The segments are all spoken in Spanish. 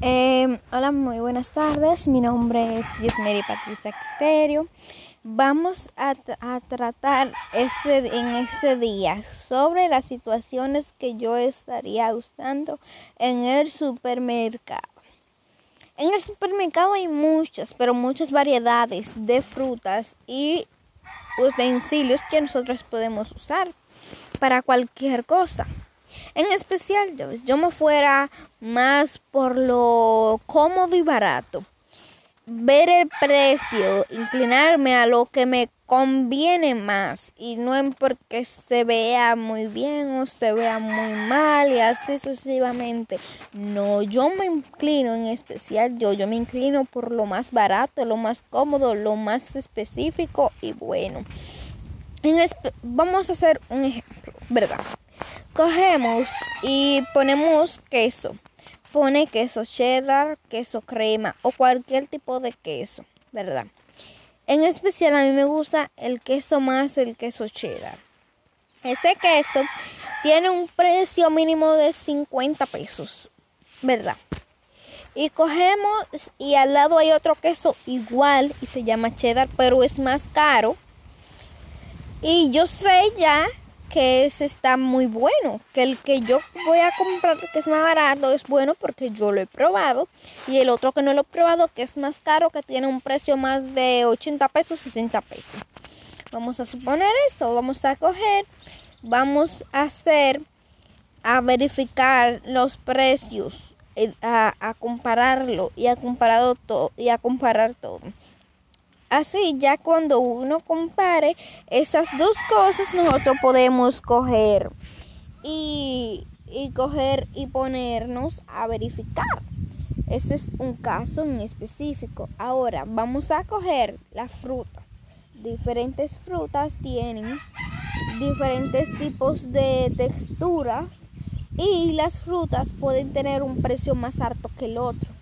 Eh, hola, muy buenas tardes. Mi nombre es Gismeri Patricia Criterio. Vamos a, a, tratar este, en este día sobre las situaciones que yo estaría usando en el supermercado. En el supermercado hay muchas, pero muchas variedades de frutas y utensilios que nosotros podemos usar para cualquier cosa. En especial yo, yo me fuera más por lo cómodo y barato. Ver el precio, inclinarme a lo que me conviene más y no en porque se vea muy bien o se vea muy mal y así sucesivamente. No, yo me inclino en especial yo, yo me inclino por lo más barato, lo más cómodo, lo más específico y bueno. En vamos a hacer un ejemplo, ¿verdad? Cogemos y ponemos queso. Pone queso cheddar, queso crema o cualquier tipo de queso, ¿verdad? En especial a mí me gusta el queso más el queso cheddar. Ese queso tiene un precio mínimo de 50 pesos, ¿verdad? Y cogemos y al lado hay otro queso igual y se llama cheddar, pero es más caro. Y yo sé ya que ese está muy bueno, que el que yo voy a comprar que es más barato es bueno porque yo lo he probado y el otro que no lo he probado que es más caro que tiene un precio más de 80 pesos, 60 pesos. Vamos a suponer esto, vamos a coger, vamos a hacer, a verificar los precios, eh, a, a compararlo y a, comparado todo, y a comparar todo. Así ya cuando uno compare esas dos cosas nosotros podemos coger y, y coger y ponernos a verificar. Este es un caso en específico. Ahora vamos a coger las frutas. Diferentes frutas tienen diferentes tipos de texturas y las frutas pueden tener un precio más alto que el otro.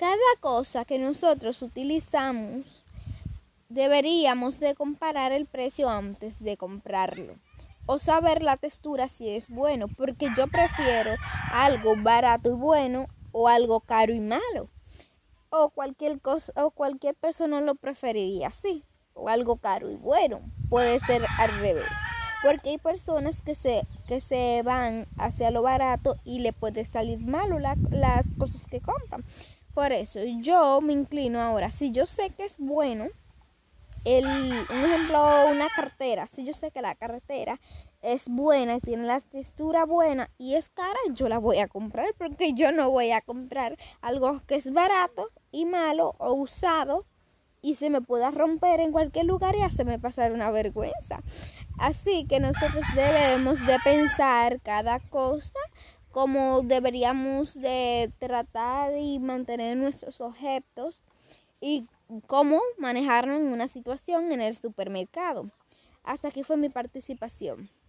Cada cosa que nosotros utilizamos deberíamos de comparar el precio antes de comprarlo o saber la textura si es bueno, porque yo prefiero algo barato y bueno o algo caro y malo. O cualquier cosa o cualquier persona lo preferiría así, o algo caro y bueno. Puede ser al revés. Porque hay personas que se, que se van hacia lo barato y le puede salir malo la, las cosas que compran. Por eso yo me inclino ahora. Si yo sé que es bueno, el, un ejemplo, una cartera. Si yo sé que la cartera es buena, tiene la textura buena y es cara, yo la voy a comprar porque yo no voy a comprar algo que es barato y malo o usado y se me pueda romper en cualquier lugar y hacerme pasar una vergüenza. Así que nosotros debemos de pensar cada cosa cómo deberíamos de tratar y mantener nuestros objetos y cómo manejarnos en una situación en el supermercado. Hasta aquí fue mi participación.